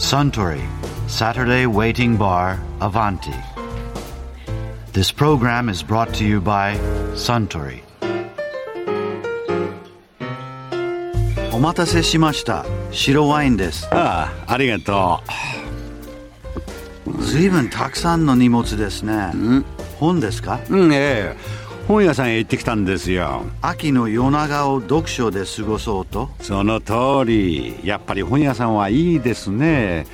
Suntory Saturday Waiting Bar Avanti. This program is brought to you by Suntory. お待たせしました。白ワインです。ああありがとずいぶんたくさんの荷物ですね。本ですかううんええ 本屋さんへ行ってきたんですよ。秋の夜長を読書で過ごそうと？その通り。やっぱり本屋さんはいいですね。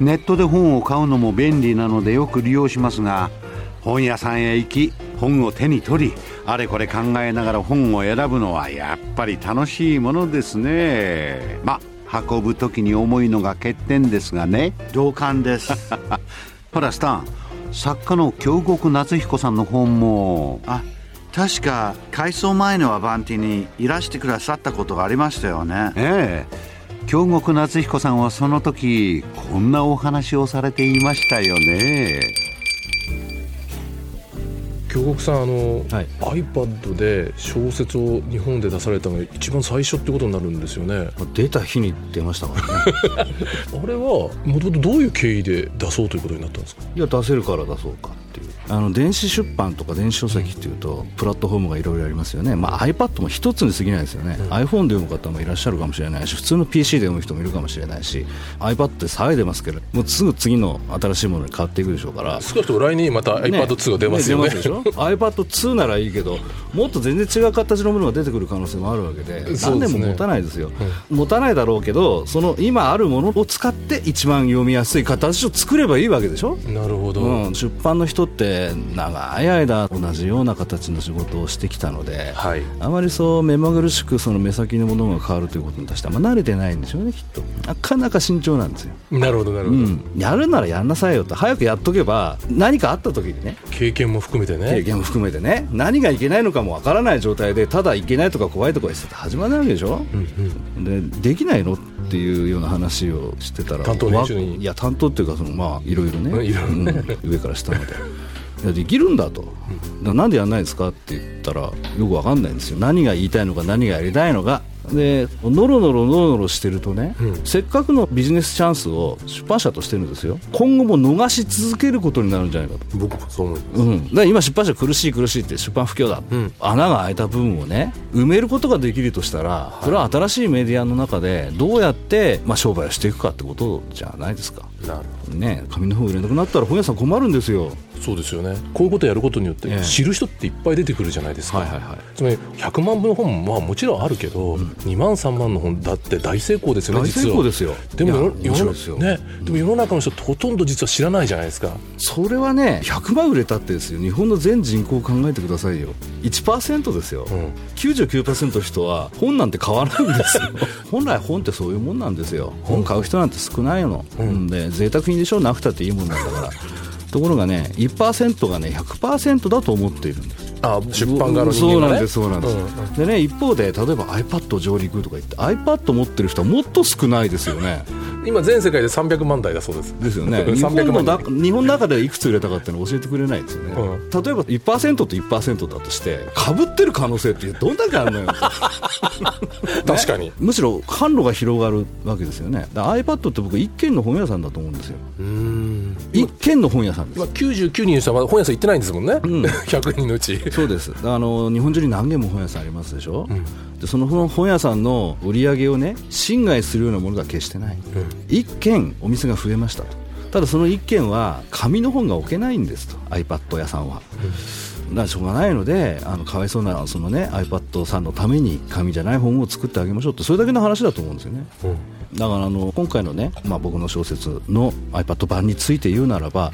ネットで本を買うのも便利なのでよく利用しますが本屋さんへ行き本を手に取りあれこれ考えながら本を選ぶのはやっぱり楽しいものですね。ま運ぶ時に重いのが欠点ですがね。同感です。ほらスタン作家の京極夏彦さんの本も。あ、確か改装前のアバンティにいらしてくださったことがありましたよね。ええ。京極夏彦さんはその時こんなお話をされていましたよね。京極さんあの、はい。iPad で小説を日本で出されたのが一番最初ってことになるんですよね。出た日に出ましたからね。あれはもともとどういう経緯で出そうということになったんですか？いや出せるから出そうかあの電子出版とか電子書籍っていうとプラットフォームがいろいろありますよね、まあ、iPad も一つに過ぎないですよね、iPhone で読む方もいらっしゃるかもしれないし普通の PC で読む人もいるかもしれないし iPad って騒いでますけどもうすぐ次の新しいものに変わっていくでしょうから。少なくとも来年にまた iPad2 が出ますよね。出ますでしょ？iPad2 ならいいけどもっと全然違う形のものが出てくる可能性もあるわけで何年も持たないですよ、持たないだろうけどその今あるものを使って一番読みやすい形を作ればいいわけでしょ？なるほど、うん、出版の人って長い間同じような形の仕事をしてきたので、はい。あまりそう目まぐるしくその目先のものが変わるということに対してあんま慣れてないんでしょうねきっと。なかなか慎重なんですよ、なるほどなるほど、うん、やるならやんなさいよと。早くやっとけば何かあった時にね。経験も含めて経ね験も含めてね。何がいけないのかもわからない状態でただいけないとか怖いとか言って始まらないわけでしょ、でできないのっていうような話をしてたら担当いや担当っていうかそのまあいろいろね、う んいろいろね。うん。上から下までいやできるんだと、だなんでやんないんですかって言ったらよくわかんないんですよ。何が言いたいのか何がやりたいのか。でノロノロノロノロしてるとね、せっかくのビジネスチャンスを出版社としてるんですよ。今後も逃し続けることになるんじゃないかと。僕もそう思います。うん、今出版社苦しい苦しいって出版不況だ、穴が開いた部分をね埋めることができるとしたらそれは新しいメディアの中でどうやって、まあ、商売をしていくかってことじゃないですか。なるほね紙の本売れなくなったら本屋さん困るんですよ。どそうですよね。こういうことをやることによってええ。知る人っていっぱい出てくるじゃないですか、はいはいはい。つまり100万部の本もまあもちろんあるけど、2万3万の本だって大成功ですよね大成功ですよ。でもですよ。ね、でも世の中の人ほとんど実は知らないじゃないですか。それはね100万売れたってですよ。日本の全人口を考えてくださいよ。1%ですよ、ん。99%の人は本なんて買わないんですよ。本来本ってそういうもんなんですよ。本買う人なんて少ないの、うん、で贅沢品でしょ？なくたっていいもんなんだから。ところがね1%がね100%だと思っているんです。あ出版側の人間がね。そうなんですそうなんです、でね一方で例えば iPad 上陸とか言って iPad 持ってる人はもっと少ないですよね今全世界で300万台だそうです。ですよね。日本300万の日本の中でいくつ売れたかっていうのを教えてくれないですよね、うん。例えば1%と1%だとしてかぶってる可能性ってどんだけあるのよ。確かに、むしろ販路が広がるわけですよね。iPad って僕一軒の本屋さんだと思うんですよ。うん一軒の本屋さんです。今99人の人は本屋さん行ってないんですもんね、100人のうち。そうです。あの日本中に何軒も本屋さんありますでしょ、でその本屋さんの売り上げをね侵害するようなものが決してない、一軒お店が増えましたと。ただその一軒は紙の本が置けないんですと。iPad 屋さんは、だからしょうがないのであのかわいそうなその、ね、iPad さんのために紙じゃない本を作ってあげましょうってそれだけの話だと思うんですよね、だからあの今回のね、まあ、僕の小説の iPad 版について言うならば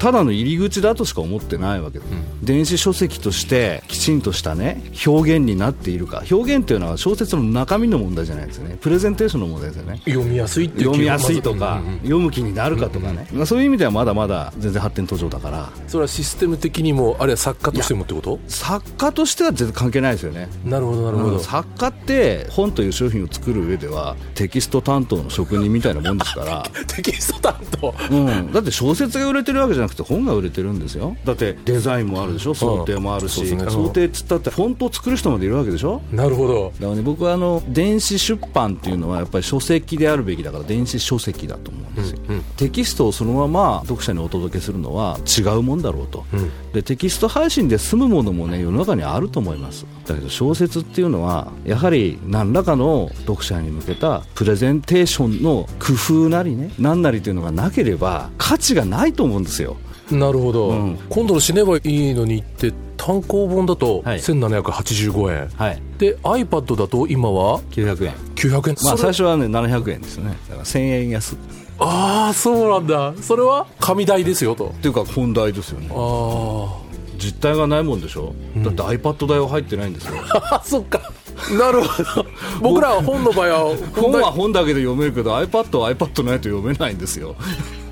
ただの入り口だとしか思ってないわけです、電子書籍としてきちんとしたね表現になっているか。表現というのは小説の中身の問題じゃないですよね。プレゼンテーションの問題ですよね。読みやすいっていう読みやすいとか、う。んうん読む気になるかとかね、まあそういう意味ではまだまだ全然発展途上だから。それはシステム的にもあるいは作家としてもってこと？作家としては全然関係ないですよね。なるほどなるほど、うん作家って本という商品を作る上ではテキスト担当の職人みたいなもんですから、テキスト担当？うん、だって小説が売れてるわけじゃなくくて本が売れてるんですよ。だってデザインもあるでしょ？想定もあるし、ね。想定っつったってフォントを作る人までいるわけでしょ？なるほど。だからね僕はあの電子出版っていうのはやっぱり書籍であるべきだから電子書籍だと思うんですよ、テキストをそのまま読者にお届けするのは違うもんだろうと、でテキスト配信で済むものもね世の中にあると思います。だけど小説っていうのはやはり何らかの読者に向けたプレゼンテーションの工夫なりね何なりというのがなければ価値がないと思うんですよなるほど、うん。今度の死ねばいいのにって単行本だとはい。1785円、はい。で iPad だと今は？900円。900円。まあ最初はね700円ですよね。だから1000円安っああそうなんだ。それは？紙代ですよと。ていうか本題ですよね。あ実体がないもんでしょ、だって iPad 代は入ってないんですよ。あ そっか なるほど。僕らは本の場合は本は本だけで読めるけど iPad は iPad ないと読めないんですよ、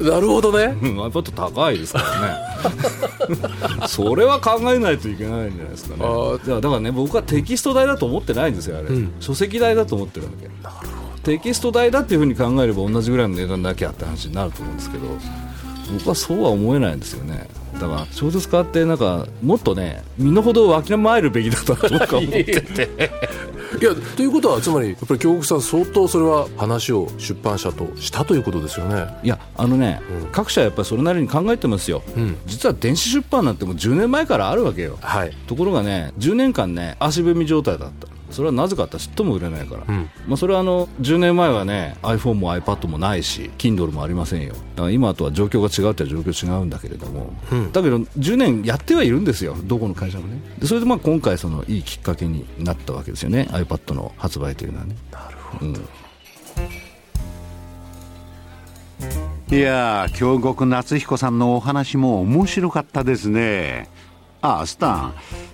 なるほどね。うん iPad 高いですからね。それは考えないといけないんじゃないですかね。だからだからね僕はテキスト代だと思ってないんですよあれ、ん。書籍代だと思ってるわけ。テキスト代だっていうふうに考えれば同じぐらいの値段だけあって話になると思うんですけど僕はそうは思えないんですよねだから小説家ってなんかもっとね身の程をわきまえるべきだと僕は思ってて。いやということはつまりやっぱり京極さん相当それは話を出版社としたということですよね。いやあのね、各社やっぱりそれなりに考えてますよ、ん。実は電子出版なんてもう10年前からあるわけよ。はい。ところがね10年間ね足踏み状態だったそれはなぜかってちっとも売れないから、ん。まあ、それはあの10年前はね iPhone も iPad もないし Kindle もありませんよ。だから今とは状況が違うって状況違うんだけれども、だけど10年やってはいるんですよどこの会社もね。でそれでまあ今回そのいいきっかけになったわけですよね iPad の発売というのはね。なるほど、いやー京極夏彦さんのお話も面白かったですね。あスタン